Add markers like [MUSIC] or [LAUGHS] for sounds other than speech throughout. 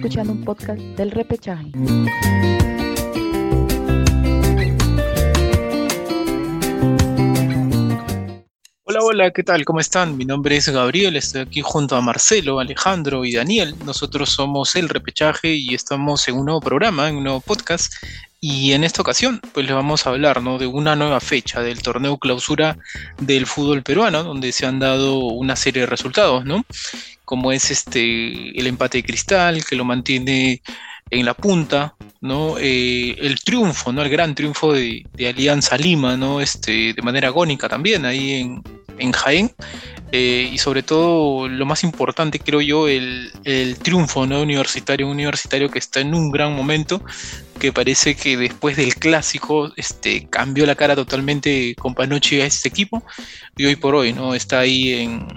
escuchando un podcast del repechaje. Hola, hola, ¿qué tal? ¿Cómo están? Mi nombre es Gabriel, estoy aquí junto a Marcelo, Alejandro y Daniel. Nosotros somos El Repechaje y estamos en un nuevo programa, en un nuevo podcast. Y en esta ocasión, pues les vamos a hablar ¿no? de una nueva fecha del torneo clausura del fútbol peruano, donde se han dado una serie de resultados, ¿no? Como es este el empate de cristal, que lo mantiene en la punta, ¿no? Eh, el triunfo, ¿no? El gran triunfo de, Alianza Lima, ¿no? Este, de manera agónica también, ahí en, en Jaén. Eh, y sobre todo, lo más importante, creo yo, el, triunfo ¿no? universitario, un universitario que está en un gran momento, que parece que después del clásico este, cambió la cara totalmente con Panochi a este equipo, y hoy por hoy ¿no? está ahí en,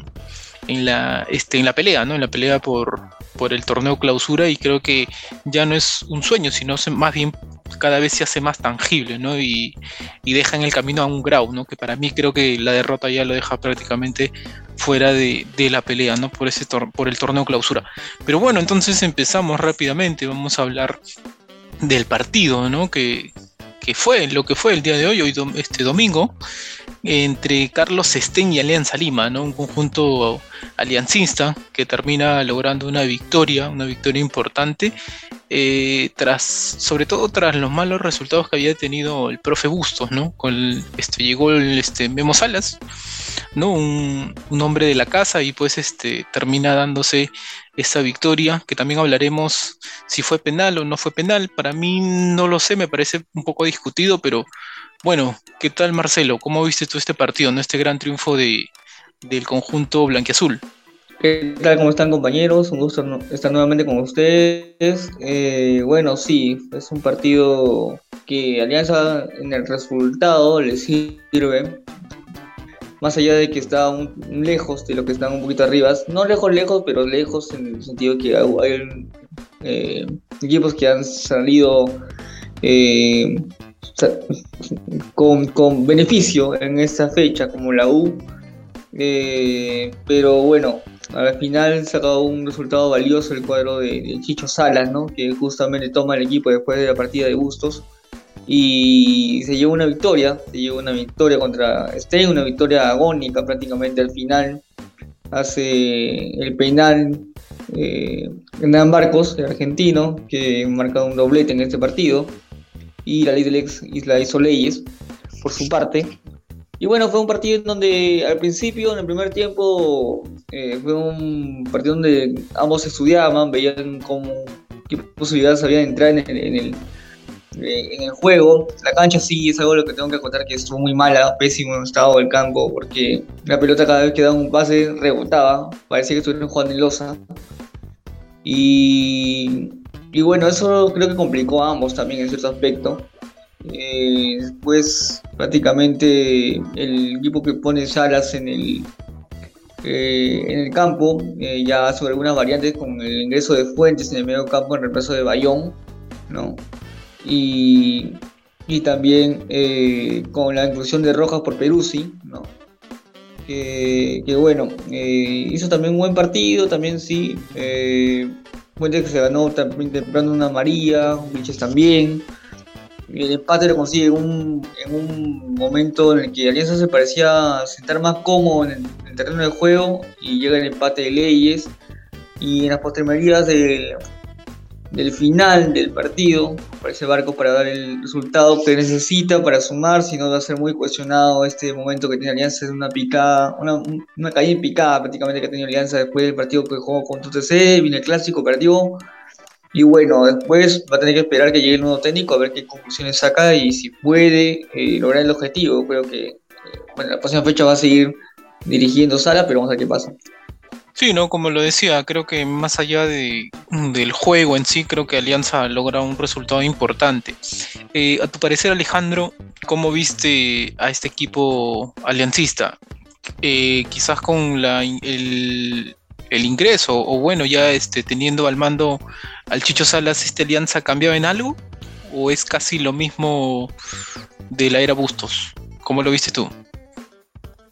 en, la, este, en la pelea, ¿no? en la pelea por, por el torneo clausura, y creo que ya no es un sueño, sino más bien cada vez se hace más tangible, ¿no? Y, deja en el camino a un Grau, ¿no? Que para mí creo que la derrota ya lo deja prácticamente fuera de, la pelea, ¿no? Por, ese por el torneo clausura. Pero bueno, entonces empezamos rápidamente, vamos a hablar del partido, ¿no? Que, que fue lo que fue el día de hoy, hoy este domingo, entre Carlos Estén y Alianza Lima, ¿no? Un conjunto aliancista que termina logrando una victoria, una victoria importante, eh, tras, sobre todo tras los malos resultados que había tenido el profe Bustos, ¿no? Este, llegó el este, Memo Salas, ¿no? Un, hombre de la casa y pues este, termina dándose esa victoria, que también hablaremos si fue penal o no fue penal. Para mí no lo sé, me parece un poco discutido, pero bueno, ¿qué tal Marcelo? ¿Cómo viste tú este partido, ¿no? este gran triunfo de, del conjunto blanquiazul? ¿Qué tal? ¿Cómo están compañeros? Un gusto estar nuevamente con ustedes. Eh, bueno, sí, es un partido que Alianza en el resultado le sirve. Más allá de que está un, lejos de lo que están un poquito arriba. No lejos, lejos, pero lejos en el sentido que hay, eh, equipos que han salido eh, con, con, beneficio en esta fecha, como la U. Eh, pero bueno, al final dado un resultado valioso el cuadro de, Chicho Salas, ¿no? que justamente toma el equipo después de la partida de Bustos y se lleva una victoria, se lleva una victoria contra Stein, una victoria agónica prácticamente al final. Hace el penal eh, Hernán Barcos, el argentino, que marca un doblete en este partido y la ley del ex Isla hizo leyes por su parte. Y bueno, fue un partido en donde al principio, en el primer tiempo, eh, fue un partido donde ambos estudiaban, veían cómo, qué posibilidades había de entrar en el, en eh, en juego. La cancha sí es algo lo que tengo que contar que estuvo muy mala, pésimo estado del campo, porque la pelota cada vez que daba un pase rebotaba, parecía que estuvieran jugando en losa. Y y bueno, eso creo que complicó a ambos también en cierto aspecto. Eh, después, prácticamente, el equipo que pone Salas en el, eh, en el campo eh, ya sobre algunas variantes con el ingreso de Fuentes en el medio campo en reemplazo de Bayón, ¿no? Y, y también con la inclusión de Rojas por Peruzzi, ¿no? Que bueno, hizo también un buen partido, también sí. Fuentes que se ganó también temprano una María, Vilches también. El empate lo consigue en un, en un momento en el que Alianza se parecía sentar más cómodo en el, terreno de juego y llega el empate de Leyes. Y en las postrimerías de, del final del partido, aparece Barco para dar el resultado que necesita para sumar, si no va a ser muy cuestionado este momento que tiene Alianza, es una picada, una, una caída picada prácticamente que ha tenido Alianza después del partido que jugó con TTC, viene el clásico, perdió, y bueno, después va a tener que esperar que llegue el nuevo técnico a ver qué conclusiones saca y si puede eh, lograr el objetivo, creo que eh, la próxima fecha va a seguir dirigiendo Sala, pero vamos a ver qué pasa. Sí, ¿no? Como lo decía, creo que más allá de, del juego en sí, creo que Alianza logra un resultado importante. Eh, a tu parecer, Alejandro, ¿cómo viste a este equipo aliancista? Eh, quizás con la, el, ingreso, o bueno, ya este, teniendo al mando al Chicho Salas, ¿esta alianza cambiaba en algo? ¿O es casi lo mismo de la era Bustos? ¿Cómo lo viste tú?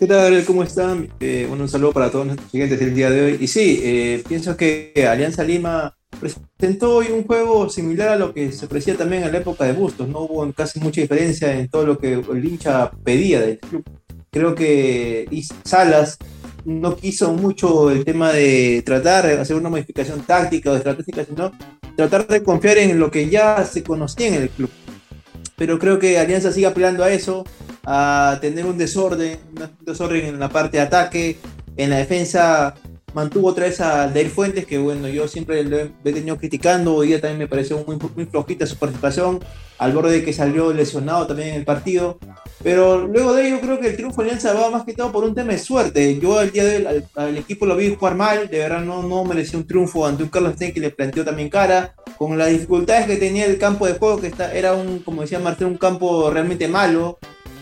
¿Qué tal? ¿Cómo están? Eh, un saludo para todos nuestros clientes del día de hoy. Y sí, eh, pienso que Alianza Lima presentó hoy un juego similar a lo que se ofrecía también en la época de Bustos. No hubo casi mucha diferencia en todo lo que el hincha pedía del club. Creo que Salas no quiso mucho el tema de tratar de hacer una modificación táctica o estratégica, sino tratar de confiar en lo que ya se conocía en el club. Pero creo que Alianza sigue apelando a eso, a tener un desorden, un desorden en la parte de ataque, en la defensa mantuvo otra vez a Del Fuentes, que bueno, yo siempre lo he, tenido criticando, hoy día también me pareció muy, muy flojita su participación, al borde de que salió lesionado también en el partido, pero luego de ello creo que el triunfo de Alianza va más que todo por un tema de suerte, yo el día de hoy al, equipo lo vi jugar mal, de verdad no, no mereció un triunfo ante un Carlos Stein que le planteó también cara, con las dificultades que tenía el campo de juego, que está, era un, como decía Martín, un campo realmente malo,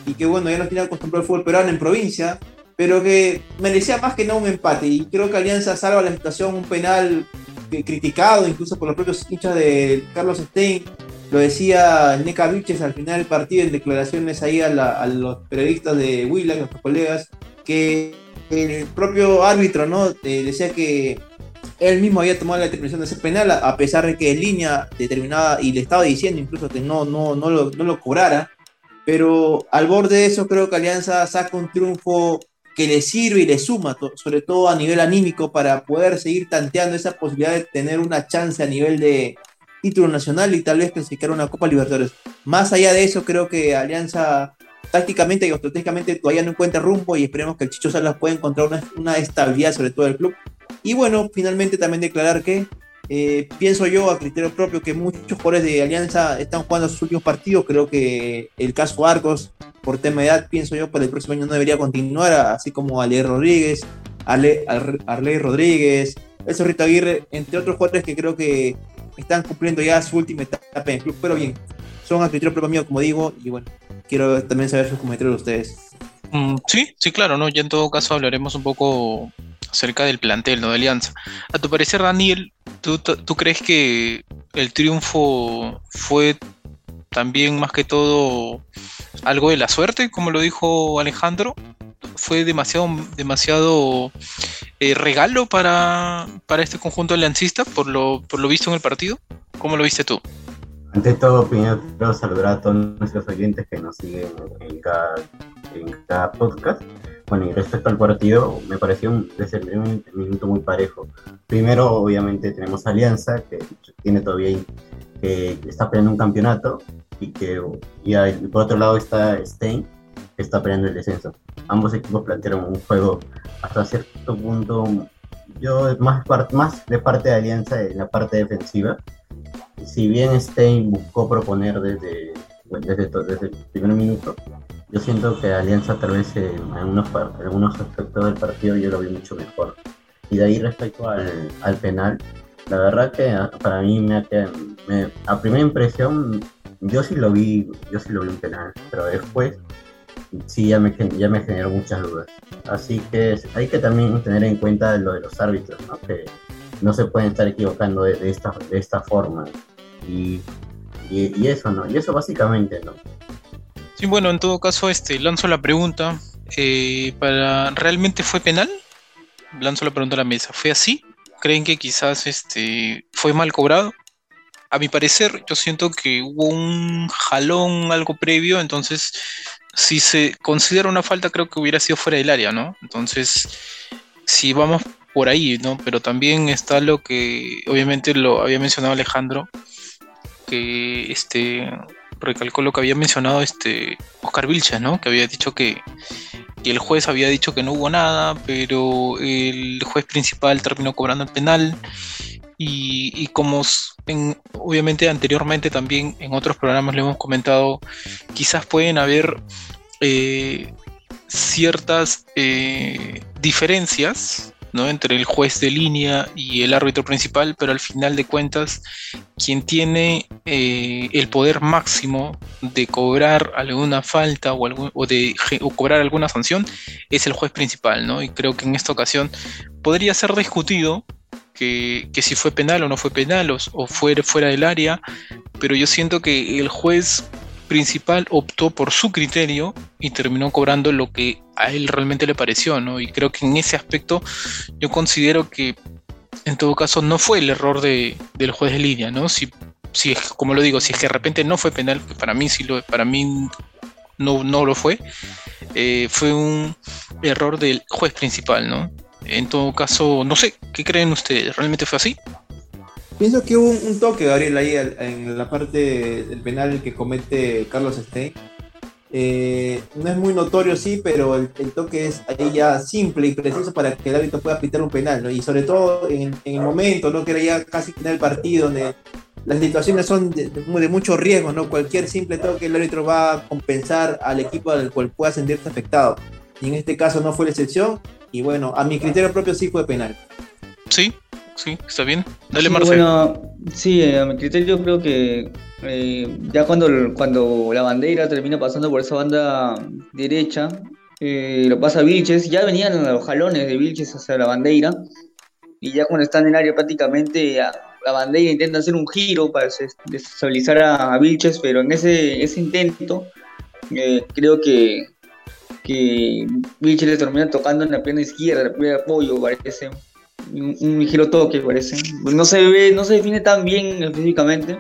y que bueno, ya no tenía acostumbrado al fútbol peruano en provincia, pero que merecía más que no un empate. Y creo que Alianza salva la situación, un penal criticado incluso por los propios hinchas de Carlos Stein. Lo decía Neca Viches al final del partido en declaraciones ahí a, los periodistas de Willa, a nuestros colegas, que el propio árbitro ¿no? Eh, decía que él mismo había tomado la determinación de hacer penal, a pesar de que en línea determinada, y le estaba diciendo incluso que no, no, no, lo, no lo cobrara. Pero al borde de eso, creo que Alianza saca un triunfo que le sirve y le suma, sobre todo a nivel anímico, para poder seguir tanteando esa posibilidad de tener una chance a nivel de título nacional y tal vez clasificar una Copa Libertadores. Más allá de eso, creo que Alianza tácticamente y estratégicamente todavía no encuentra rumbo y esperemos que el Chicho Salas pueda encontrar una, una estabilidad sobre todo el club. Y bueno, finalmente también declarar que eh, pienso yo a criterio propio que muchos jugadores de Alianza están jugando sus últimos partidos. Creo que el caso Arcos, por tema de edad, pienso yo, para el próximo año no debería continuar, así como Ale Rodríguez, Ale, Arley Rodríguez, el Zorrito Aguirre, entre otros jugadores que creo que están cumpliendo ya su última etapa en el club. Pero bien, son a criterio propio mío, como digo, y bueno, quiero también saber sus comentarios de ustedes. Mm, sí, sí, claro, ¿no? Ya en todo caso hablaremos un poco acerca del plantel, ¿no? De Alianza. A tu parecer, Daniel, ¿tú, crees que el triunfo fue también más que todo algo de la suerte, como lo dijo Alejandro? ¿Fue demasiado, demasiado eh, regalo para, para este conjunto aliancista por lo, por lo visto en el partido? ¿Cómo lo viste tú? Ante todo, primero quiero saludar a todos nuestros oyentes que nos siguen en cada, en cada podcast. Bueno, y respecto al partido, me pareció un, desde un minuto muy parejo. Primero, obviamente, tenemos Alianza, que tiene todavía, que está peleando un campeonato, y que y, por otro lado está Stein, que está peleando el descenso. Ambos equipos plantearon un juego hasta cierto punto, yo más, más de parte de Alianza en la parte defensiva, si bien Stein buscó proponer desde, desde, desde el primer minuto, yo siento que Alianza tal vez en algunos, algunos aspectos del partido yo lo vi mucho mejor. Y de ahí respecto al, al penal, la verdad que para mí me, me, a primera impresión yo sí lo vi, yo sí lo vi un penal, pero después sí ya me, ya me generó muchas dudas. Así que hay que también tener en cuenta lo de los árbitros, ¿no? que no se pueden estar equivocando de, esta, de esta forma. Y, y, eso, ¿no? Y eso básicamente, ¿no? Sí, bueno, en todo caso, este, lanzo la pregunta. Eh, para, ¿Realmente fue penal? Lanzo la pregunta a la mesa. ¿Fue así? ¿Creen que quizás este, fue mal cobrado? A mi parecer, yo siento que hubo un jalón, algo previo, entonces si se considera una falta, creo que hubiera sido fuera del área, ¿no? Entonces, si vamos por ahí, ¿no? Pero también está lo que obviamente lo había mencionado Alejandro, que este recalcó lo que había mencionado este Oscar Vilcha, ¿no? Que había dicho que, el juez había dicho que no hubo nada, pero el juez principal terminó cobrando el penal. Y, como obviamente anteriormente también en otros programas le hemos comentado, quizás pueden haber eh, ciertas eh, diferencias ¿no? entre el juez de línea y el árbitro principal, pero al final de cuentas, quien tiene eh, el poder máximo de cobrar alguna falta o, de cobrar alguna sanción es el juez principal, ¿no? Y creo que en esta ocasión podría ser discutido que, si fue penal o no fue penal o, o fuera, fuera del área, pero yo siento que el juez principal optó por su criterio y terminó cobrando lo que a él realmente le pareció, ¿no? Y creo que en ese aspecto yo considero que en todo caso no fue el error de, del juez de línea, ¿no? Si, si es, como lo digo, si es que de repente no fue penal, que para mí sí lo, para mí no, no lo fue, eh, fue un error del juez principal, ¿no? En todo caso, no sé, ¿qué creen ustedes? ¿Realmente fue así? Pienso que hubo un, toque, Gabriel, ahí en la parte del penal que comete Carlos Stein. Eh, no es muy notorio, sí, pero el, toque es ahí ya simple y preciso para que el árbitro pueda aplicar un penal. Y sobre todo en, el momento, ¿no? Que era ya casi final del partido, donde las situaciones son de, mucho riesgo, ¿no? Cualquier simple toque el árbitro va a compensar al equipo al cual pueda sentirse afectado. Y en este caso no fue la excepción. Y bueno, a mi criterio propio sí fue penal. Sí, sí, está bien. Dale, sí, Bueno, sí, a mi criterio creo que eh, ya cuando, cuando la bandera termina pasando por esa banda derecha, eh, lo pasa Vilches, ya venían los jalones de Vilches hacia la bandera, y ya cuando están en el área prácticamente la bandera intenta hacer un giro para desestabilizar a, Vilches, pero en ese, ese intento eh, creo que, que Vilches le termina tocando en la pierna izquierda, la pierna de apoyo, parece un, giro toque, parece. No se ve, no se define tan bien físicamente,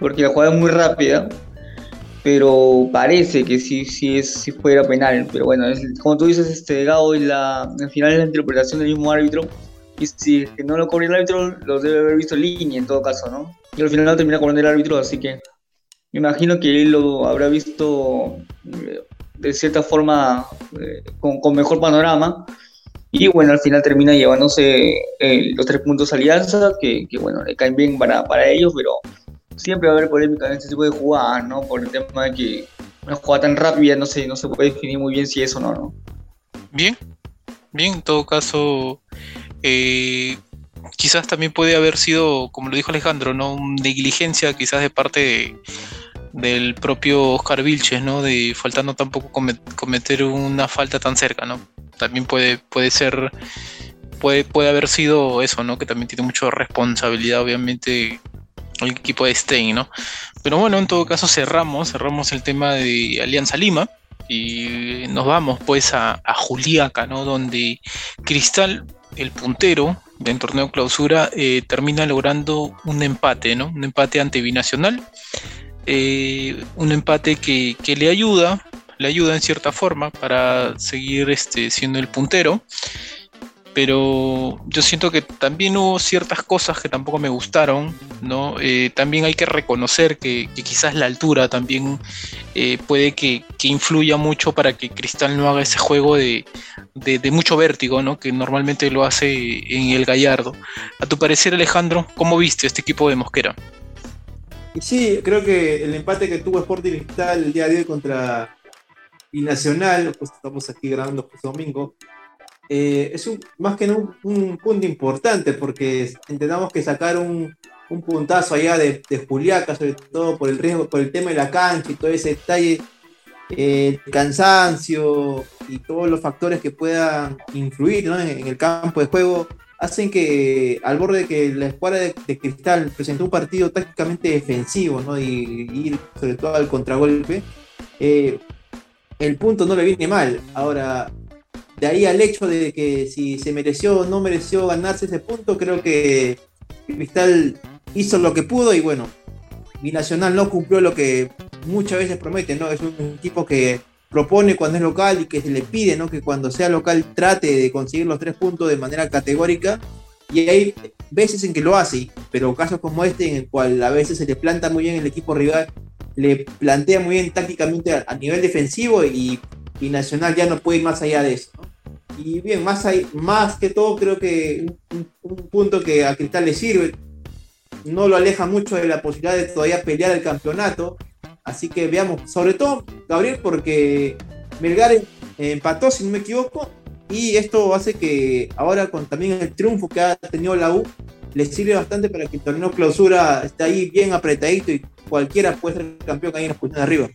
porque la jugada es muy rápida, pero parece que sí, sí, es, si fuera penal. Pero bueno, como tú dices, este Gao, y la, al final es la interpretación del mismo árbitro, y si que no lo cobre el árbitro, lo debe haber visto línea en todo caso, ¿no? Y al final no termina cobrando el árbitro, así que me imagino que él lo habrá visto eh, de cierta forma eh, con, con mejor panorama y bueno, al final termina llevándose eh, los tres puntos Alianza, que, bueno, le caen bien para, para ellos, pero siempre va a haber polémica en este tipo de jugadas, ¿no? Por el tema de que una jugada tan rápida no se, no se puede definir muy bien si es o no, ¿no? Bien, bien, en todo caso, eh, quizás también puede haber sido, como lo dijo Alejandro, ¿no? Negligencia quizás de parte de del propio Oscar Vilches, ¿no? De faltando tampoco cometer una falta tan cerca, ¿no? También puede, puede ser, puede, puede haber sido eso, ¿no? Que también tiene mucha responsabilidad, obviamente, el equipo de Stein, ¿no? Pero bueno, en todo caso cerramos, cerramos el tema de Alianza Lima y nos vamos pues a, a Juliaca, ¿no? Donde Cristal, el puntero del torneo clausura, eh, termina logrando un empate, ¿no? Un empate ante Binacional. Eh, un empate que, le ayuda, le ayuda en cierta forma para seguir este, siendo el puntero. Pero yo siento que también hubo ciertas cosas que tampoco me gustaron, ¿no? Eh, también hay que reconocer que, quizás la altura también eh, puede que, influya mucho para que Cristal no haga ese juego de, de, mucho vértigo, ¿no? Que normalmente lo hace en el Gallardo. A tu parecer, Alejandro, ¿cómo viste este equipo de Mosquera? Y sí, creo que el empate que tuvo Sporting Cristal el día de hoy contra Binacional, pues estamos aquí grabando este domingo, eh, es un, más que un, un, punto importante porque intentamos que sacar un, un puntazo allá de, de, Juliaca, sobre todo por el riesgo, por el tema de la cancha y todo ese detalle, eh, el cansancio y todos los factores que puedan influir en, el campo de juego hacen que al borde de que la escuadra de, Cristal presentó un partido tácticamente defensivo, ¿no? Y, ir sobre todo al contragolpe, eh, el punto no le viene mal. Ahora, de ahí al hecho de que si se mereció o no mereció ganarse ese punto, creo que Cristal hizo lo que pudo y bueno, Binacional no cumplió lo que muchas veces promete, ¿no? Es un equipo que propone cuando es local y que se le pide ¿no? que cuando sea local trate de conseguir los tres puntos de manera categórica. Y hay veces en que lo hace, pero casos como este, en el cual a veces se le planta muy bien el equipo rival, le plantea muy bien tácticamente a, nivel defensivo y, y, Nacional ya no puede ir más allá de eso. Y bien, más, hay, más que todo, creo que un, un punto que a Cristal le sirve, no lo aleja mucho de la posibilidad de todavía pelear el campeonato Así que veamos, sobre todo, Gabriel, porque Melgar empató, si no me equivoco, y esto hace que ahora con también el triunfo que ha tenido la U, le sirve bastante para que el torneo clausura esté ahí bien apretadito y cualquiera puede ser campeón ahí en la de arriba.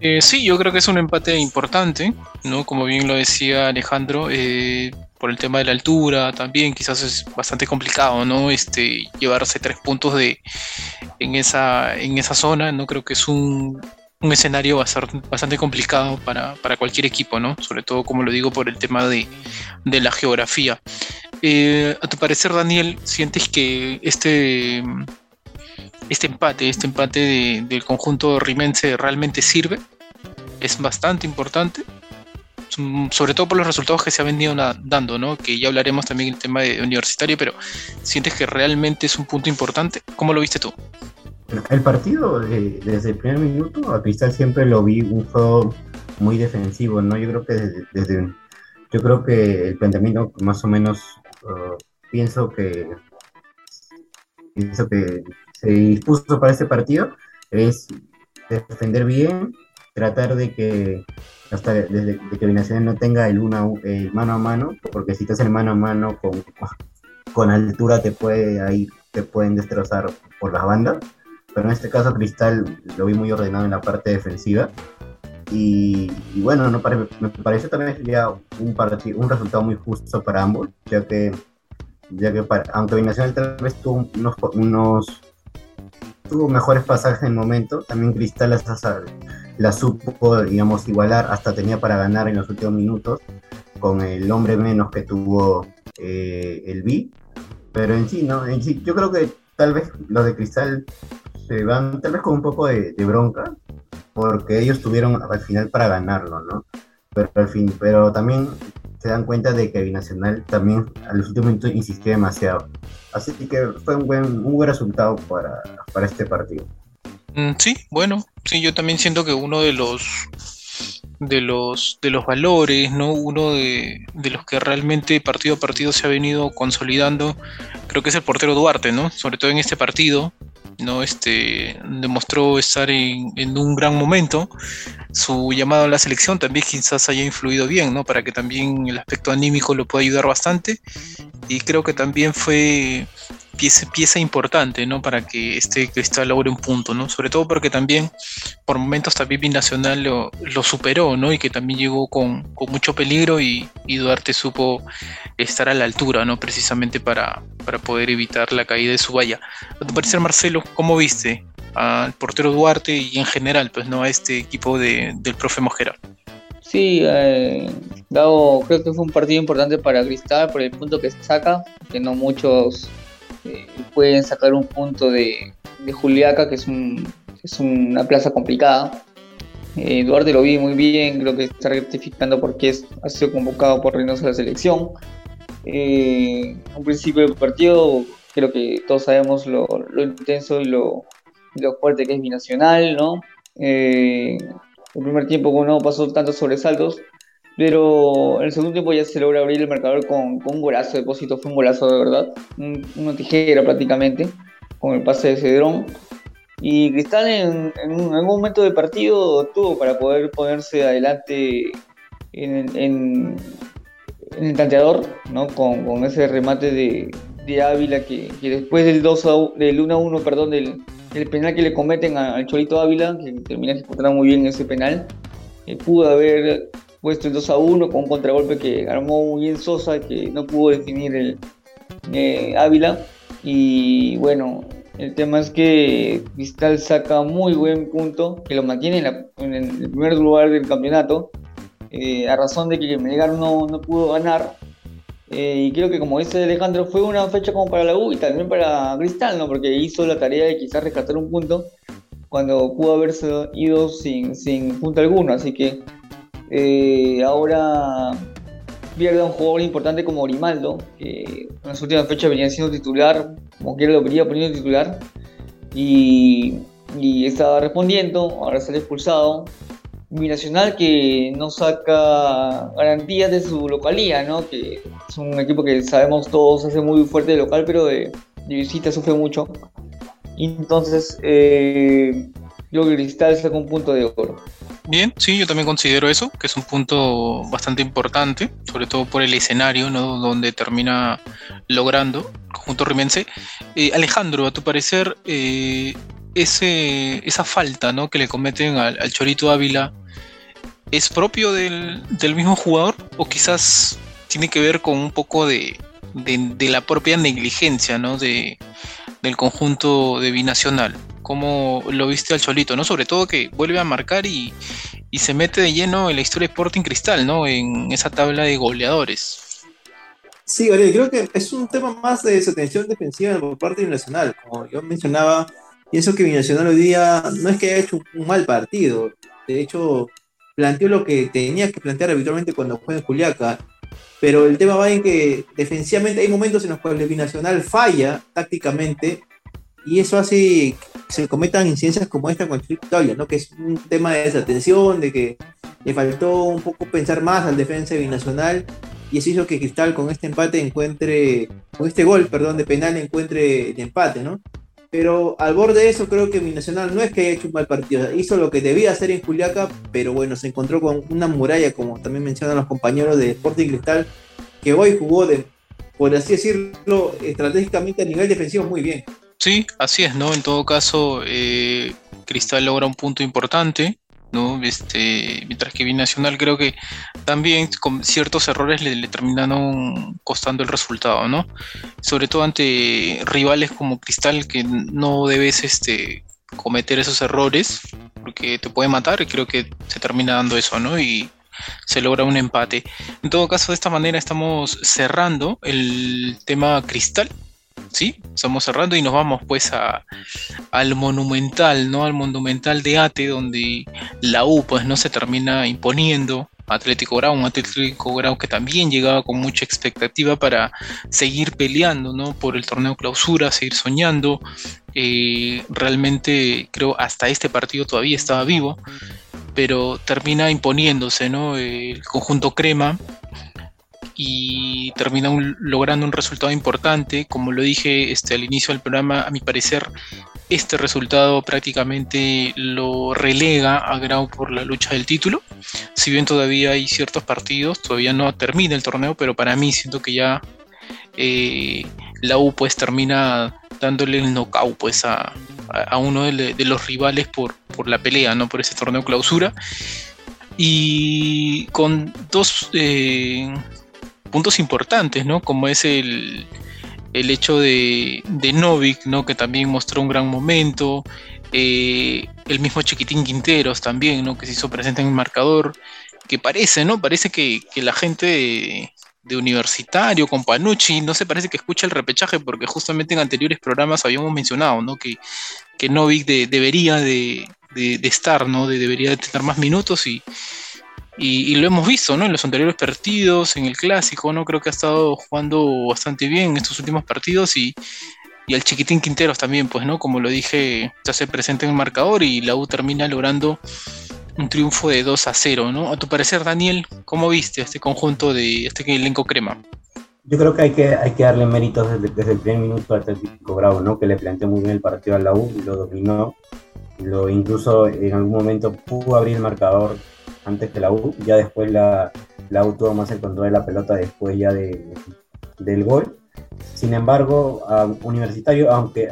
Eh, sí, yo creo que es un empate importante, ¿no? Como bien lo decía Alejandro, eh, por el tema de la altura también, quizás es bastante complicado, ¿no? Este, llevarse tres puntos de, en, esa, en esa zona, no creo que es un, un escenario bastante, complicado para, para, cualquier equipo, ¿no? Sobre todo, como lo digo, por el tema de, de la geografía. Eh, a tu parecer, Daniel, ¿sientes que este, este empate, este empate del conjunto rimense realmente sirve? ¿Es bastante importante? Sobre todo por los resultados que se han venido dando, ¿no? Que ya hablaremos también del tema de universitario, pero ¿sientes que realmente es un punto importante? ¿Cómo lo viste tú? El partido, desde el primer minuto, a Cristal siempre lo vi un juego muy defensivo, ¿no? Yo creo que desde, yo creo que el planteamiento más o menos uh, pienso que pienso que se dispuso para este partido es defender bien, tratar de que hasta desde que Binacional no tenga el, una, el mano a mano, porque si estás el mano a mano con, con altura te puede ahí te pueden destrozar por las bandas pero en este caso Cristal lo vi muy ordenado en la parte defensiva. Y, bueno, no me pareció también ya un, partido, un resultado muy justo para ambos, ya que, ya que para, aunque Binacional tal vez tuvo unos tuvo mejores pasajes en el momento, también Cristal la, la supo, digamos, igualar, hasta tenía para ganar en los últimos minutos, con el hombre menos que tuvo eh, el B. Pero en sí, ¿no? En sí, yo creo que tal vez los de Cristal se van tal vez con un poco de, bronca, porque ellos tuvieron al final para ganarlo, ¿no? Pero al fin, pero también se dan cuenta de que Binacional también a los últimos minutos insistió demasiado. Así que fue un buen, un buen resultado para, para este partido. Mm, sí, bueno, sí, yo también siento que uno de los de los de los valores, ¿no? Uno de, de, los que realmente partido a partido se ha venido consolidando, creo que es el portero Duarte, ¿no? Sobre todo en este partido, ¿no? Este, demostró estar en, un gran momento. Su llamado a la selección también quizás haya influido bien, ¿no? Para que también el aspecto anímico lo pueda ayudar bastante. Y creo que también fue pieza, importante, ¿no? Para que este Cristal logre un punto, ¿no? Sobre todo porque también por momentos también Binacional lo, superó, ¿no? Y que también llegó con, mucho peligro y, Duarte supo estar a la altura, ¿no? Precisamente para, poder evitar la caída de su valla. ¿A tu parecer, Marcelo, cómo viste al portero Duarte y en general, pues, ¿no? A este equipo de, del profe Mojera. Sí, eh, creo que fue un partido importante para Cristal por el punto que saca, que no muchos pueden sacar un punto de, Juliaca, que es, un, es una plaza complicada. Eh, Duarte lo vi muy bien, creo que está rectificando porque ha sido convocado por Reynoso a la selección. Eh, un principio del partido, creo que todos sabemos lo, intenso y lo, fuerte que es binacional, ¿no? Eh, el primer tiempo no pasó tantos sobresaltos, pero en el segundo tiempo ya se logra abrir el marcador con, un golazo. de Depósito fue un golazo de verdad. una tijera prácticamente. Con el pase de Cedrón. Y Cristal en, algún momento del partido tuvo para poder ponerse adelante en, el tanteador, ¿no? con, ese remate de, Ávila que, después del, 2 del 1 a 1, perdón, del, penal que le cometen al Cholito Ávila, que termina ejecutando muy bien ese penal, eh, pudo haber puesto el 2 a 1 con un contragolpe que armó muy bien Sosa, que no pudo definir el eh, Ávila. Y bueno, el tema es que Cristal saca muy buen punto, que lo mantiene en, el primer lugar del campeonato, eh, a razón de que Melgar no, no pudo ganar. Eh, y creo que como dice Alejandro, fue una fecha como para la U y también para Cristal, ¿no? porque hizo la tarea de quizás rescatar un punto cuando pudo haberse ido sin, sin punto alguno. Así que eh, ahora pierde a un jugador importante como Grimaldo, que en las últimas fechas venía siendo titular, como quiera lo quería poniendo titular, y, estaba respondiendo, ahora sale expulsado. Binacional que no saca garantías de su localía, ¿no? que es un equipo que sabemos todos hace muy fuerte de local, pero de, visita sufre mucho. Entonces, eh, yo que Cristal saca un punto de oro. Bien, sí, yo también considero eso, que es un punto bastante importante, sobre todo por el escenario, ¿no? Donde termina logrando conjunto rimense. Eh, Alejandro, a tu parecer, eh, ese, esa falta ¿no? que le cometen al, Chorito Ávila, ¿es propio del, mismo jugador o quizás tiene que ver con un poco de, la propia negligencia ¿no? de, del conjunto de binacional? Cómo lo viste al Cholito, ¿no? Sobre todo que vuelve a marcar y, se mete de lleno en la historia de Sporting Cristal, ¿no? En esa tabla de goleadores. Sí, Gabriel, creo que es un tema más de desatención defensiva por parte de Nacional. Como yo mencionaba, pienso que Nacional hoy día no es que haya hecho un mal partido. De hecho, planteó lo que tenía que plantear habitualmente cuando juega en Juliaca. Pero el tema va en que defensivamente hay momentos en los cuales Binacional falla tácticamente y eso hace se cometan incidencias como esta con Victoria, ¿no? que es un tema de desatención, de que le faltó un poco pensar más al defensa de Binacional y eso hizo que Cristal con este empate encuentre, con este gol, perdón, de penal encuentre el empate, ¿no? Pero al borde de eso creo que Binacional no es que haya hecho un mal partido, hizo lo que debía hacer en Juliaca, pero bueno, se encontró con una muralla, como también mencionan los compañeros de Sporting Cristal, que hoy jugó de, por así decirlo, estratégicamente a nivel defensivo muy bien. Sí, así es, ¿no? En todo caso, eh, Cristal logra un punto importante, ¿no? Este, mientras que Binacional creo que también con ciertos errores le, terminaron costando el resultado, ¿no? Sobre todo ante rivales como Cristal que no debes este, cometer esos errores porque te puede matar y creo que se termina dando eso, ¿no? Y se logra un empate. En todo caso, de esta manera estamos cerrando el tema Cristal ¿sí? Estamos cerrando y nos vamos pues a, al monumental, ¿no? Al monumental de Ate, donde la U pues no se termina imponiendo. Atlético Grau, un Atlético Grau que también llegaba con mucha expectativa para seguir peleando, ¿no? Por el torneo clausura, seguir soñando. Eh, realmente creo hasta este partido todavía estaba vivo, pero termina imponiéndose, ¿no? El conjunto crema y termina logrando un resultado importante. Como lo dije este, al inicio del programa, a mi parecer este resultado prácticamente lo relega a Grau por la lucha del título. Si bien todavía hay ciertos partidos, todavía no termina el torneo, pero para mí siento que ya eh, la U pues termina dándole el knockout pues a, uno de, los rivales por, por la pelea, ¿no? Por ese torneo clausura. Y con dos eh, puntos importantes, ¿no? Como es el, el hecho de, de Novik, ¿no? Que también mostró un gran momento. Eh, el mismo Chiquitín Quinteros también, ¿no? Que se hizo presente en el marcador. Que parece, ¿no? Parece que, la gente de, universitario con Panucci, no se parece que escucha el repechaje porque justamente en anteriores programas habíamos mencionado, ¿no? Que, que Novik debería de, estar, ¿no? De, debería de tener más minutos y, y, lo hemos visto, ¿no? En los anteriores partidos, en el clásico, ¿no? Creo que ha estado jugando bastante bien en estos últimos partidos y, y el chiquitín Quinteros también, pues, ¿no? Como lo dije, se hace presente en el marcador y la U termina logrando un triunfo de 2 a 0, ¿no? A tu parecer, Daniel, ¿cómo viste este conjunto de este elenco crema? Yo creo que hay que, hay que darle méritos desde, el primer minuto al Atlético Bravo, ¿no? Que le planteó muy bien el partido a la U y lo dominó. Lo, incluso en algún momento pudo abrir el marcador antes que la U, ya después la, la U tuvo más el control de la pelota después ya de, del gol. Sin embargo, Universitario, aunque,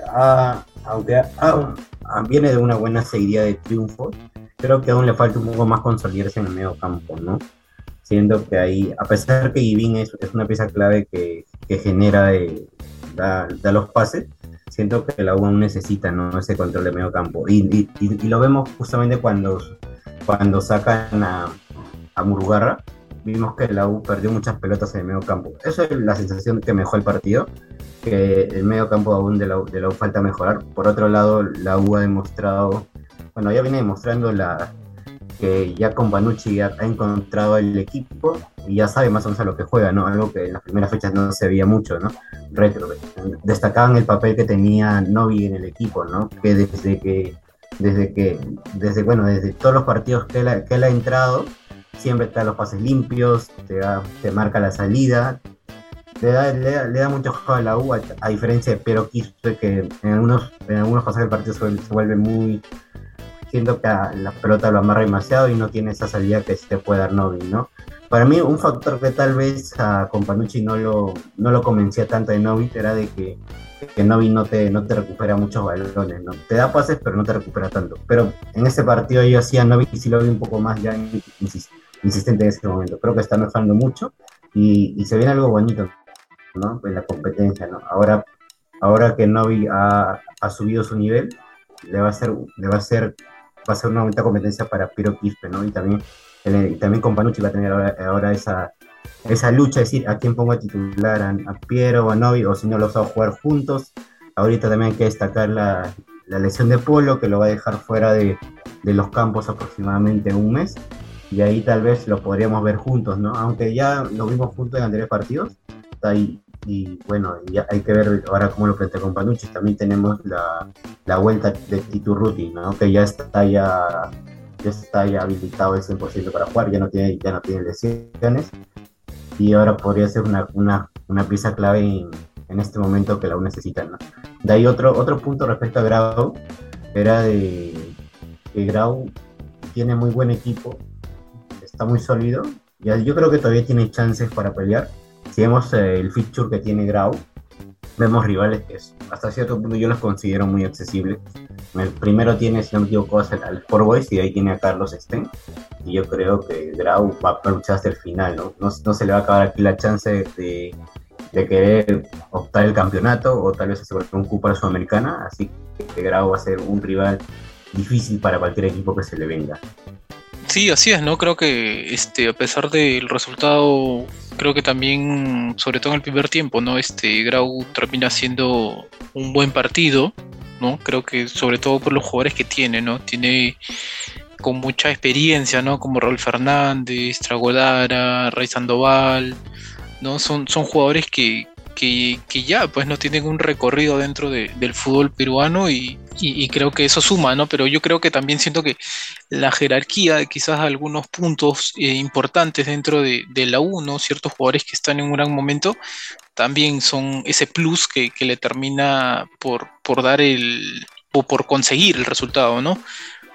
aunque viene de una buena seguidilla de triunfos, creo que aún le falta un poco más consolidarse en el medio campo, ¿no? Siendo que ahí, a pesar que Ibin es, es una pieza clave que, que genera de, da, los pases, siento que la U aún necesita ¿no? ese control de medio campo. Y, y, y, lo vemos justamente cuando cuando sacan a, a Murugarra, vimos que la U perdió muchas pelotas en el medio campo. Esa es la sensación que mejoró el partido, que el medio campo aún de la, de la U falta mejorar. Por otro lado, la U ha demostrado, bueno, ya viene demostrando la, que ya con Banucci ya ha encontrado el equipo y ya sabe más o menos a lo que juega, ¿no? Algo que en las primeras fechas no se veía mucho, ¿no? Destacaban el papel que tenía Novi en el equipo, ¿no? Que desde que desde que, desde, bueno, desde todos los partidos que él, que él ha entrado, siempre está los pases limpios, te, te marca la salida, le da, le, da, mucho juego a la U, a, diferencia de Pero Quispe, que en algunos, en algunos pasajes del partido se, vuelve muy. Siento que la pelota lo amarra demasiado y no tiene esa salida que se te puede dar Novi, ¿no? Para mí, un factor que tal vez a Companucci no lo, no lo convencía tanto de Novi era de que que Novi no te, no te recupera muchos balones, ¿no? Te da pases, pero no te recupera tanto. Pero en ese partido yo hacía Novi y sí lo vi un poco más ya insistente en ese momento. Creo que está mejorando mucho y, y se viene algo bonito, ¿no? En la competencia, ¿no? Ahora, ahora que Novi ha, ha subido su nivel, le va a ser, le va a ser, va a ser una bonita competencia para Piero Quispe, ¿no? Y también, y también con Panucci va a tener ahora, esa, esa lucha, decir, a quién pongo a titular, a, Piero o a Novi, o si no los a jugar juntos. Ahorita también hay que destacar la, la lesión de Polo, que lo va a dejar fuera de, de los campos aproximadamente un mes y ahí tal vez lo podríamos ver juntos, ¿no? Aunque ya lo vimos juntos en anteriores partidos, ahí, y bueno, ya hay que ver ahora cómo lo plantea con Panucci. También tenemos la, la vuelta de Titurruti, ¿no? Que ya está ya, ya está ya habilitado el 100% para jugar, ya no tiene, ya no tiene lesiones y ahora podría ser una, una, una pieza clave en, en, este momento que la U necesita, ¿no? De ahí otro, otro punto respecto a Grau, era de que Grau tiene muy buen equipo, está muy sólido. Ya, yo creo que todavía tiene chances para pelear. Si vemos eh, el feature que tiene Grau, vemos rivales que hasta cierto punto yo los considero muy accesibles. El primero tiene, si no me equivoco, al Four Boys y ahí tiene a Carlos Sten. Y yo creo que Grau va a luchar hasta el final, ¿no? ¿no? se le va a acabar aquí la chance de, de querer optar el campeonato o tal vez asegurar un cupo a Sudamericana. Así que Grau va a ser un rival difícil para cualquier equipo que se le venga. Sí, así es, ¿no? Creo que este, a pesar del resultado, creo que también, sobre todo en el primer tiempo, ¿no? Este Grau termina siendo un buen partido, ¿no? Creo que sobre todo por los jugadores que tiene, ¿no? Tiene con mucha experiencia, ¿no? Como Raúl Fernández, Tragodara, Rey Sandoval, ¿no? Son, son jugadores que, que, ya pues no tienen un recorrido dentro del fútbol peruano y, creo que eso suma, ¿no? Pero yo creo que también siento que la jerarquía quizás algunos puntos eh, importantes dentro de, la U, Ciertos jugadores que están en un gran momento también son ese plus que, le termina por, por dar el o por conseguir el resultado, ¿no?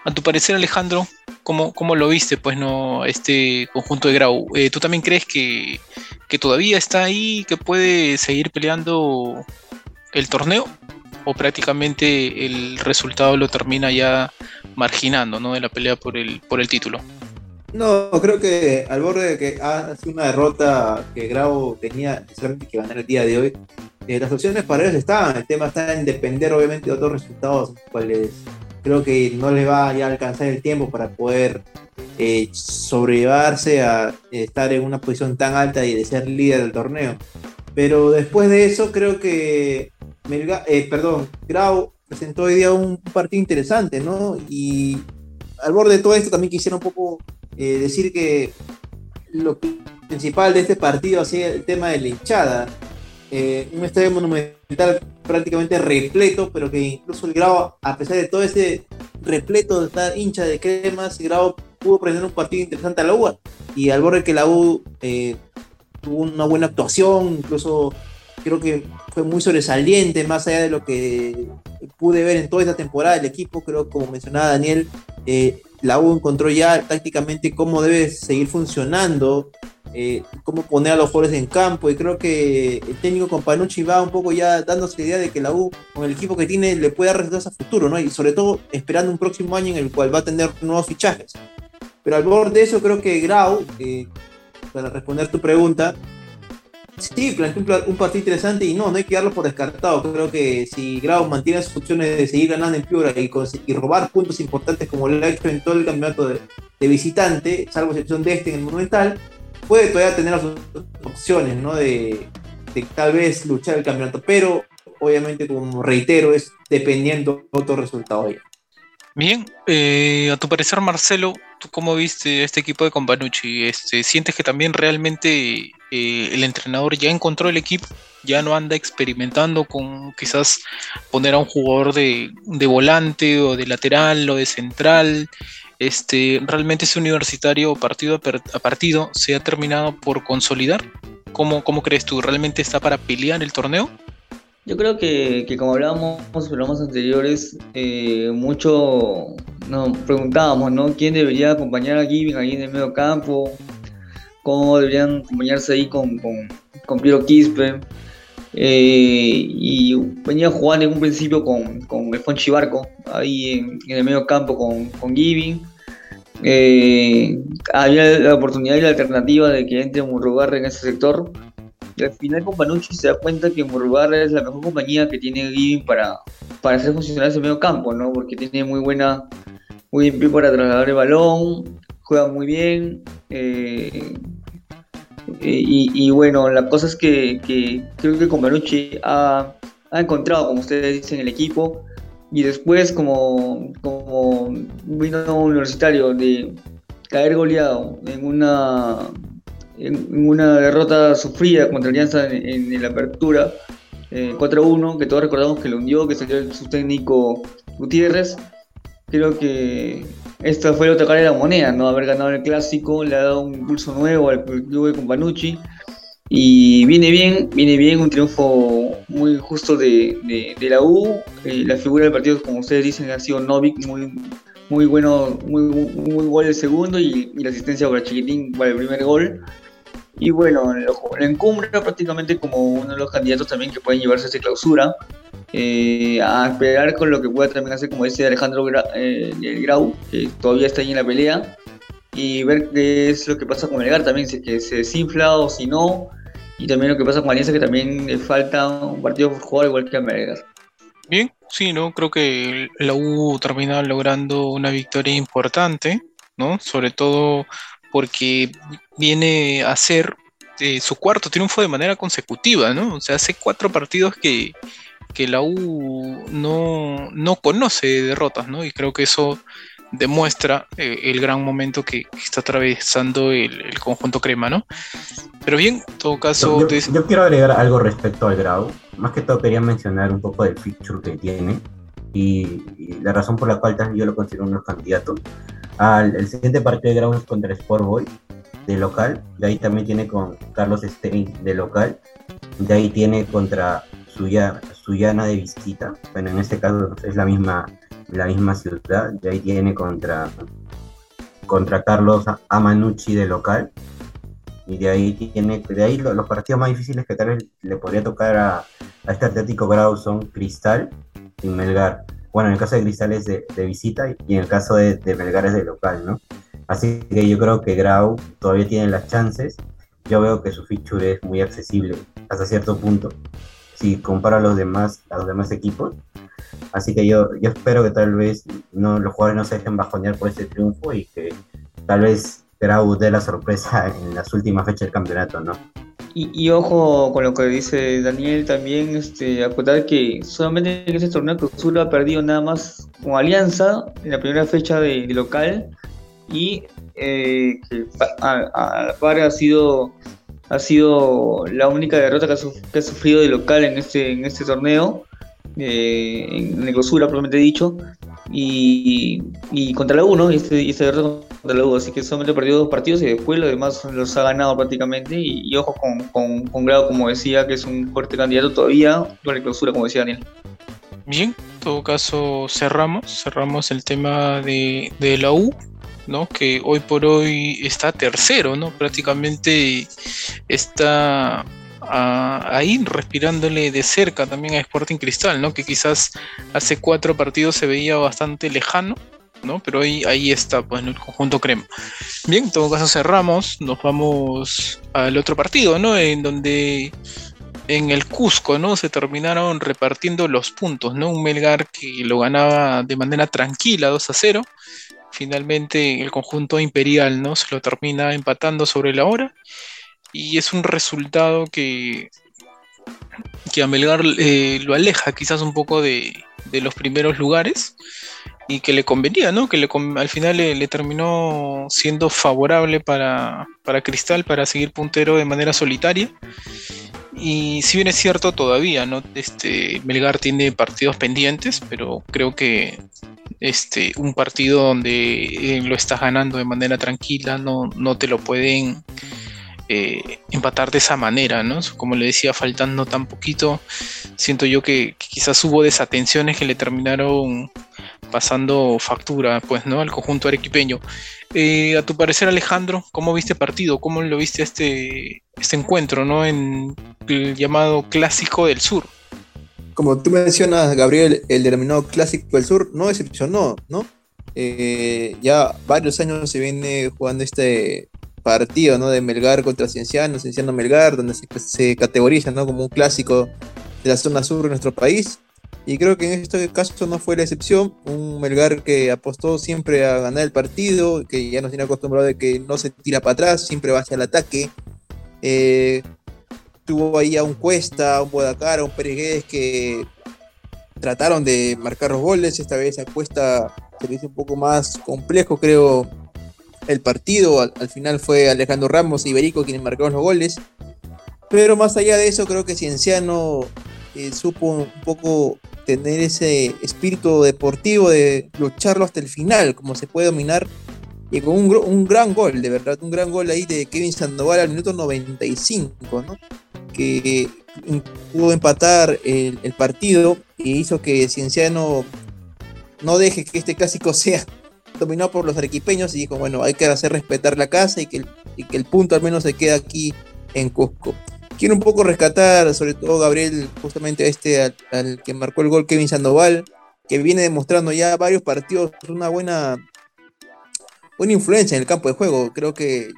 A tu parecer, Alejandro, ¿cómo, cómo lo viste, pues, no, este conjunto de Grau? Eh, ¿Tú también crees que, que todavía está ahí, que puede seguir peleando el torneo? ¿O prácticamente el resultado lo termina ya marginando, ¿no? De la pelea por el, por el título. No, creo que al borde de que ha sido una derrota que Grau tenía que ganar el día de hoy, eh, las opciones para ellos estaban. El tema está en depender, obviamente, de otros resultados, cuales creo que no le va a alcanzar el tiempo para poder eh, sobrellevarse a estar en una posición tan alta y de ser líder del torneo. Pero después de eso, creo que eh, perdón, Grau presentó hoy día un partido interesante, ¿no? Y al borde de todo esto también quisiera un poco eh, decir que lo principal de este partido ha sido el tema de la hinchada. Eh, un estadio monumental prácticamente repleto, pero que incluso el Grau, a pesar de todo ese repleto de estar hincha de cremas, Grau pudo presentar un partido interesante a la U. Y al borde que la U eh, tuvo una buena actuación, incluso creo que fue muy sobresaliente, más allá de lo que pude ver en toda esta temporada del equipo. Creo, como mencionaba Daniel, eh, la U encontró ya tácticamente cómo debe seguir funcionando eh, cómo poner a los jugadores en campo y creo que el técnico con Panucci va un poco ya dándose idea de que la U con el equipo que tiene le puede dar resultados a futuro, ¿no? Y sobre todo esperando un próximo año en el cual va a tener nuevos fichajes. Pero al borde de eso creo que Grau, eh, para responder tu pregunta, sí, planteó un, partido interesante y no, no hay que darlo por descartado. Creo que si Grau mantiene sus opciones de seguir ganando en Piura y, y robar puntos importantes como lo ha hecho en todo el campeonato de, de visitante, salvo excepción de este en el Monumental, puede todavía tener las opciones, ¿no? De, tal vez luchar el campeonato, pero obviamente, como reitero, es dependiendo de otro resultado Bien, eh, a tu parecer, Marcelo, ¿tú cómo viste este equipo de Companucci? Este, ¿Sientes que también realmente eh, el entrenador ya encontró el equipo? ¿Ya no anda experimentando con quizás poner a un jugador de, de volante o de lateral o de central? Este, realmente ese universitario partido a partido se ha terminado por consolidar? ¿Cómo, cómo crees tú? ¿Realmente está para pelear el torneo? Yo creo que, como hablábamos en programas anteriores, eh, mucho nos preguntábamos, ¿no? ¿Quién debería acompañar a Giving ahí en el medio campo? ¿Cómo deberían acompañarse ahí con, con, Piero Quispe? Eh, y venía jugando en un principio con, con el Fonchi Barco, ahí en, el medio campo con, con Giving. Eh, había la oportunidad y la alternativa de que entre Murrugarra en ese sector. Al final con Panucci se da cuenta que Murrugarra es la mejor compañía que tiene Giving para, para hacer funcionar ese medio campo, ¿no? Porque tiene muy buena, muy bien para trasladar el balón, juega muy bien. eh, y, y bueno, la cosa es que, creo que con Manucci ha, ha encontrado, como ustedes dicen, el equipo. Y después, como, como vino universitario de caer goleado en una, en, una derrota sufrida contra Alianza en, en la apertura, eh, 4-1, que todos recordamos que lo hundió, que salió su técnico Gutiérrez. Creo que esta fue la otra cara de la moneda, ¿no? Haber ganado el clásico, le ha dado un impulso nuevo al club de Companucci. Y viene bien, viene bien, un triunfo muy justo de, de, la U. Eh, la figura del partido, como ustedes dicen, ha sido Novik, muy, muy bueno, muy, muy gol el segundo y, la asistencia para Chiquitín para el primer gol. Y bueno, lo, lo encumbra prácticamente como uno de los candidatos también que pueden llevarse a esa clausura. Eh, a esperar con lo que pueda también hacer, como dice Alejandro eh, el Grau, que todavía está ahí en la pelea, y ver qué es lo que pasa con Melgar también, si es que se desinfla o si no, y también lo que pasa con Alianza, que también le falta un partido por jugar igual que a Melgar. Bien, sí, ¿no? Creo que la U termina logrando una victoria importante, ¿no? Sobre todo porque viene a ser eh, su cuarto triunfo de manera consecutiva, ¿no? O sea, hace cuatro partidos que, que la U no, no conoce derrotas, ¿no? Y creo que eso demuestra eh, el gran momento que, que está atravesando el, el, conjunto crema, ¿no? Pero bien, en todo caso... Yo, yo, yo, quiero agregar algo respecto al Grau. Más que todo quería mencionar un poco del feature que tiene y, y la razón por la cual también yo lo considero uno de los candidatos. Al, el siguiente partido de Grau es contra Sport Boy de local, de ahí también tiene con Carlos Stein de local, de ahí tiene contra Suya, Suyana de visita, bueno, en este caso es la misma, la misma ciudad, de ahí tiene contra, contra Carlos Amanucci de local, y de ahí tiene, de ahí los, partidos más difíciles que tal vez le podría tocar a, a este Atlético Grau son Cristal y Melgar. Bueno, en el caso de Cristal es de, de visita y en el caso de, de, Melgar es de local, ¿no? Así que yo creo que Grau todavía tiene las chances. Yo veo que su feature es muy accesible hasta cierto punto si comparo a los demás, a los demás equipos. Así que yo, yo espero que tal vez no, los jugadores no se dejen bajonear por este triunfo y que tal vez Grau dé la sorpresa [LAUGHS] en las últimas fechas del campeonato, ¿no? Y, y, ojo con lo que dice Daniel también, este, que solamente en ese torneo Cruzul ha perdido nada más con Alianza en la primera fecha de, local y eh, que a, la par ha sido ha sido la única derrota que ha, que ha sufrido de local en este, en este torneo, eh, en clausura propiamente dicho, y, y, contra la U, ¿no? Y y este derrota contra la U, así que solamente perdió dos partidos y después los demás los ha ganado prácticamente, y, y ojo con, con, con, Grado, como decía, que es un fuerte candidato todavía con la clausura, como decía Daniel. Bien, en todo caso cerramos, cerramos el tema de, de la U, ¿no? que hoy por hoy está tercero, ¿no? prácticamente está a, ahí respirándole de cerca también a Sporting Cristal, ¿no? que quizás hace cuatro partidos se veía bastante lejano, ¿no? pero ahí, ahí está pues, en el conjunto crema. Bien, en todo caso cerramos, nos vamos al otro partido, ¿no? en donde en el Cusco, ¿no? Se terminaron repartiendo los puntos, ¿no? Un Melgar que lo ganaba de manera tranquila, 2 a 0, finalmente el conjunto imperial no se lo termina empatando sobre la hora y es un resultado que que a Melgar eh, lo aleja quizás un poco de, de, los primeros lugares y que le convenía, ¿no? Que le, al final le, le terminó siendo favorable para, para, Cristal para seguir puntero de manera solitaria. Y si bien es cierto todavía, ¿no? Este, Melgar tiene partidos pendientes, pero creo que este, un partido donde eh, lo estás ganando de manera tranquila, no, no te lo pueden eh, empatar de esa manera, ¿no? Como le decía, faltando tan poquito, siento yo que, quizás hubo desatenciones que le terminaron pasando factura, pues, ¿no? Al conjunto arequipeño. Eh, a tu parecer, Alejandro, ¿cómo viste partido? ¿Cómo lo viste este, este encuentro, ¿no? En el llamado Clásico del Sur como tú mencionas, Gabriel, el denominado Clásico del Sur no decepcionó, ¿no? Eh, ya varios años se viene jugando este partido, ¿no? De Melgar contra Cienciano, Cienciano Melgar, donde se, se categoriza, ¿no? Como un clásico de la zona sur de nuestro país. Y creo que en este caso no fue la excepción. Un Melgar que apostó siempre a ganar el partido, que ya nos tiene acostumbrado de que no se tira para atrás, siempre va hacia el ataque. Eh, tuvo ahí a un Cuesta, a un Bodacar, a un Pérez que trataron de marcar los goles. Esta vez a Cuesta se le hizo un poco más complejo, creo, el partido. Al, final fue Alejandro Ramos y Iberico quienes marcaron los goles. Pero más allá de eso, creo que Cienciano eh, supo un poco tener ese espíritu deportivo de lucharlo hasta el final, como se puede dominar, y con un, gran gol, de verdad, un gran gol ahí de Kevin Sandoval al minuto 95, ¿no? Que pudo empatar el, partido y hizo que Cienciano no deje que este clásico [LAUGHS] sea dominado por los arequipeños y dijo, bueno, hay que hacer respetar la casa y que y que el punto al menos se quede aquí en Cusco. Quiero un poco rescatar, sobre todo Gabriel, justamente a este, al, que marcó el gol Kevin Sandoval, que viene demostrando ya varios partidos una buena, buena influencia en el campo de juego. Creo que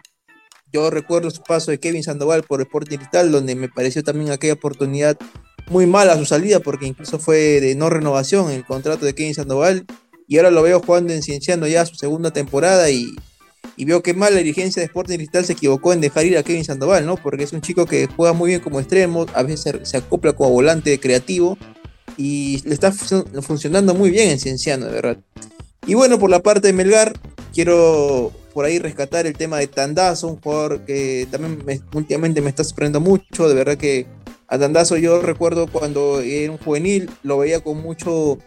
yo recuerdo su paso de Kevin Sandoval por Sporting Cristal, donde me pareció también aquella oportunidad muy mala su salida, porque incluso fue de no renovación el contrato de Kevin Sandoval, y ahora lo veo jugando en Cienciano ya su segunda temporada y veo que mal la dirigencia de Sporting Cristal se equivocó en dejar ir a Kevin Sandoval, ¿no? Porque es un chico que juega muy bien como extremo, a veces se acopla como volante creativo y le está funcionando muy bien en Cienciano, de verdad. Y bueno, por la parte de Melgar, quiero por ahí rescatar el tema de Tandazo, un jugador que también últimamente me está sorprendiendo mucho, de verdad que a Tandazo yo recuerdo cuando era un juvenil, lo veía con mucho,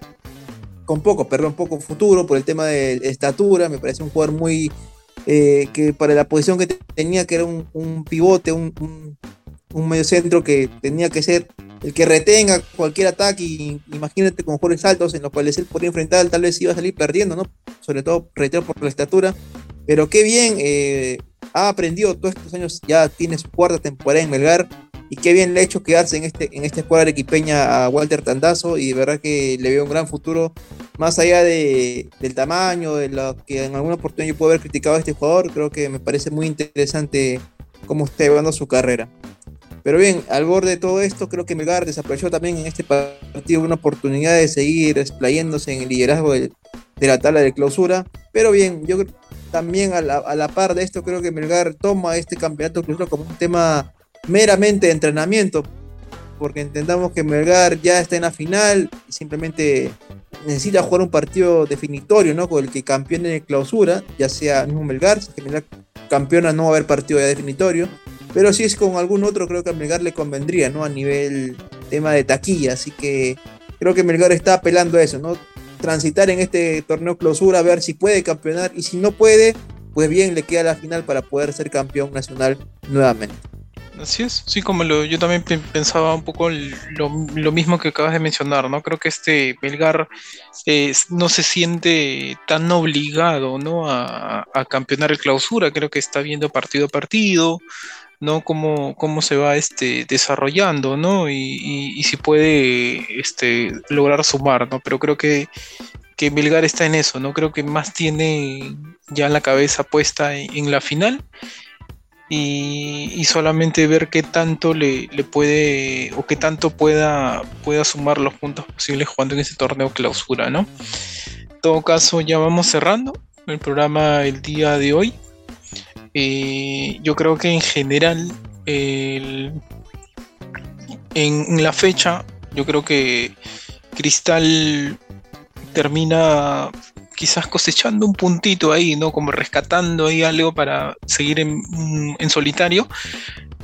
con poco, perdón, poco futuro por el tema de estatura, me parece un jugador muy eh, que para la posición que tenía, que era un, pivote, un, un, medio centro que tenía que ser el que retenga cualquier ataque. Y, imagínate con jugadores altos en los cuales él podría enfrentar, tal vez iba a salir perdiendo, ¿no? Sobre todo reitero por la estatura. Pero qué bien, eh, ha aprendido todos estos años, ya tiene su cuarta temporada en Melgar y qué bien le ha hecho quedarse en este en esta escuadra equipeña a Walter Tandazo y de verdad que le veo un gran futuro más allá de, del tamaño de lo que en alguna oportunidad yo puedo haber criticado a este jugador creo que me parece muy interesante cómo está llevando su carrera. Pero bien al borde de todo esto creo que Melgar desaprovechó también en este partido una oportunidad de seguir explayéndose en el liderazgo de, la tabla de clausura. Pero bien yo también a la, a la par de esto creo que Melgar toma este campeonato clausura como un tema meramente de entrenamiento, porque entendamos que Melgar ya está en la final y simplemente necesita jugar un partido definitorio, ¿no? Con el que campeone en clausura, ya sea mismo Melgar, si Melgar campeona no va a haber partido ya definitorio, pero si es con algún otro creo que a Melgar le convendría, ¿no? A nivel tema de taquilla, así que creo que Melgar está apelando a eso, ¿no? Transitar en este torneo clausura, a ver si puede campeonar y si no puede, pues bien, le queda la final para poder ser campeón nacional nuevamente. Así es, sí, como yo también pensaba un poco lo, mismo que acabas de mencionar, ¿no? Creo que este Belgar eh, no se siente tan obligado, ¿no? A, campeonar el clausura, creo que está viendo partido a partido, ¿no? Cómo, cómo se va este, desarrollando, ¿no? Y, si puede este, lograr sumar, ¿no? Pero creo que, que está en eso, ¿no? Creo que más tiene ya la cabeza puesta en la final y, solamente ver qué tanto le, puede o qué tanto pueda, pueda sumar los puntos posibles jugando en ese torneo clausura, ¿no? En todo caso, ya vamos cerrando el programa el día de hoy. Eh, yo creo que en general, en, en la fecha, yo creo que Cristal termina quizás cosechando un puntito ahí, ¿no? Como rescatando ahí algo para seguir en, mm, solitario.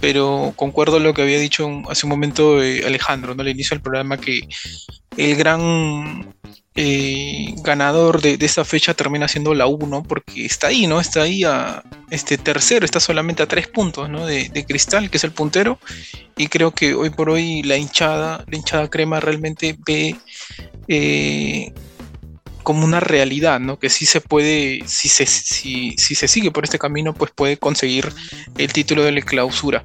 Pero concuerdo lo que había dicho hace un momento eh, Alejandro, ¿no? Al inicio del programa, que el gran eh, ganador de, esta fecha termina siendo la 1, porque está ahí, ¿no? Está ahí a este tercero, está solamente a tres puntos, ¿no? De, Cristal, que es el puntero. Y creo que hoy por hoy la hinchada, la hinchada crema realmente ve eh, como una realidad, ¿no? Que sí se puede, si se, si, se sigue por este camino, pues puede conseguir el título de la clausura.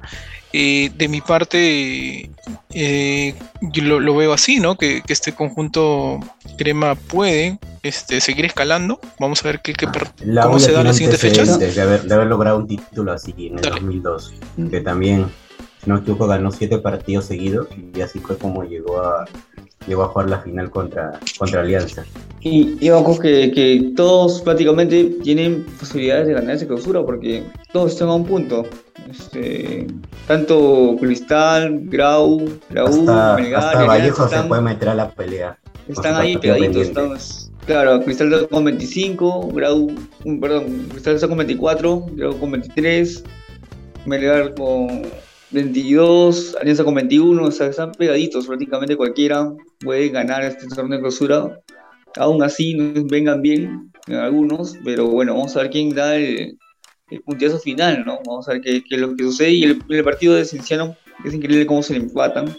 Eh, de mi parte, eh, yo lo, veo así, ¿no? Que, este conjunto crema puede este, seguir escalando. Vamos a ver qué, cómo se da en las siguientes fechas. De haber, de haber, logrado un título así en el 2002, que también, si no me equivoco, ganó siete partidos seguidos y así fue como llegó a llegó a jugar la final contra, contra Alianza. Y, y ojo que, que todos prácticamente tienen posibilidades de ganar esa clausura porque todos están a un punto. Este, tanto Cristal, Grau, la U, Hasta, Melgar, Vallejo se están- puede meter a la pelea. Están ahí pegaditos. Estamos, claro, Cristal está con 25, Grau, perdón, Cristal está con 24, Grau con 23, Melgar con 22, Alianza con 21, o sea, están pegaditos, prácticamente cualquiera puede ganar este torneo de clausura. Aún así, no vengan bien en algunos, pero bueno, vamos a ver quién da el, el final, ¿no? Vamos a ver qué, es lo que sucede. Y el, partido de Cienciano, es increíble cómo se le empatan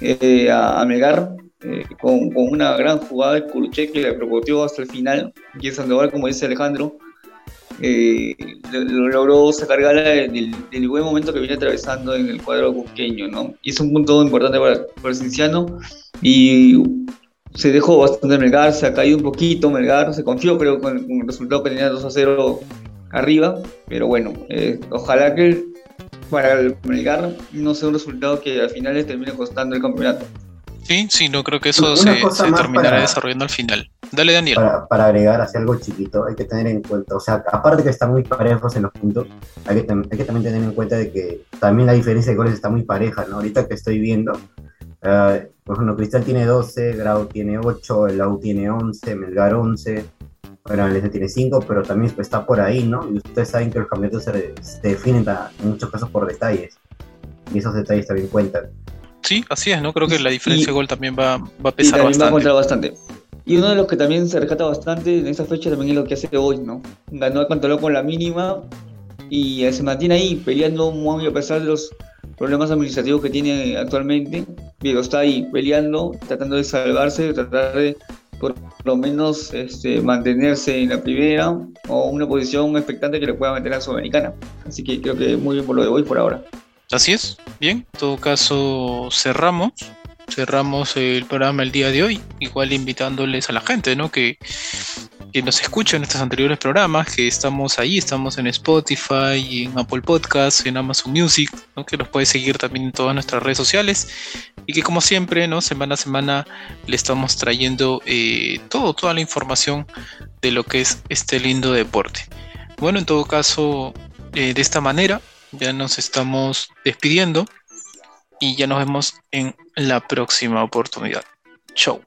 eh, a, a Melgar eh, con, una gran jugada de Kuruchet que le proponió hasta el final. Y el Sandoval, como dice Alejandro, eh, lo, lo logró sacar gala del, del buen momento que viene atravesando en el cuadro cusqueño, ¿no? Y es un punto importante para, para el Cienciano. Y se dejó bastante Melgar, se ha caído un poquito Melgar, se confió, pero con, con el resultado que tenía 2 a 0 arriba. Pero bueno, eh, ojalá que para el Melgar no sea un resultado que al final le termine costando el campeonato. Sí, sí, no creo que eso Una se, se terminará para- desarrollando al final. Dale, Daniel. Para, para agregar hacia algo chiquito, hay que tener en cuenta, o sea, aparte que están muy parejos en los puntos, hay que, tam- hay que también tener en cuenta de que también la diferencia de goles está muy pareja, ¿no? Ahorita que estoy viendo, eh, por ejemplo, Cristal tiene 12, Grau tiene 8, el Lau tiene 11, Melgar 11, bueno, el tiene 5, pero también está por ahí, ¿no? Y ustedes saben que los campeonatos se, se definen ta- en muchos casos por detalles, y esos detalles también cuentan. Sí, así es, ¿no? Creo que la diferencia Y- de gol también va, va a Y pesar también va a bastante. Y uno de los que también se rescata bastante en esa fecha también es lo que hace hoy, ¿no? Ganó a Cantoló con la mínima y se mantiene ahí peleando muy a pesar de los problemas administrativos que tiene actualmente, pero está ahí peleando, tratando de salvarse, tratar de por lo menos este, mantenerse en la primera o una posición expectante que le pueda meter a Sudamericana. Así que creo que muy bien por lo de hoy por ahora. Así es, bien, en todo caso cerramos, cerramos el programa el día de hoy, igual invitándoles a la gente, ¿no? Que, que nos escuche en estos anteriores programas, que estamos ahí, estamos en Spotify, en Apple Podcasts, en Amazon Music, que nos puede seguir también en todas nuestras redes sociales y que como siempre, ¿no? Semana a semana le estamos trayendo eh, todo, toda la información de lo que es este lindo deporte. Bueno, en todo caso, eh, de esta manera ya nos estamos despidiendo y ya nos vemos en la próxima oportunidad. Chau.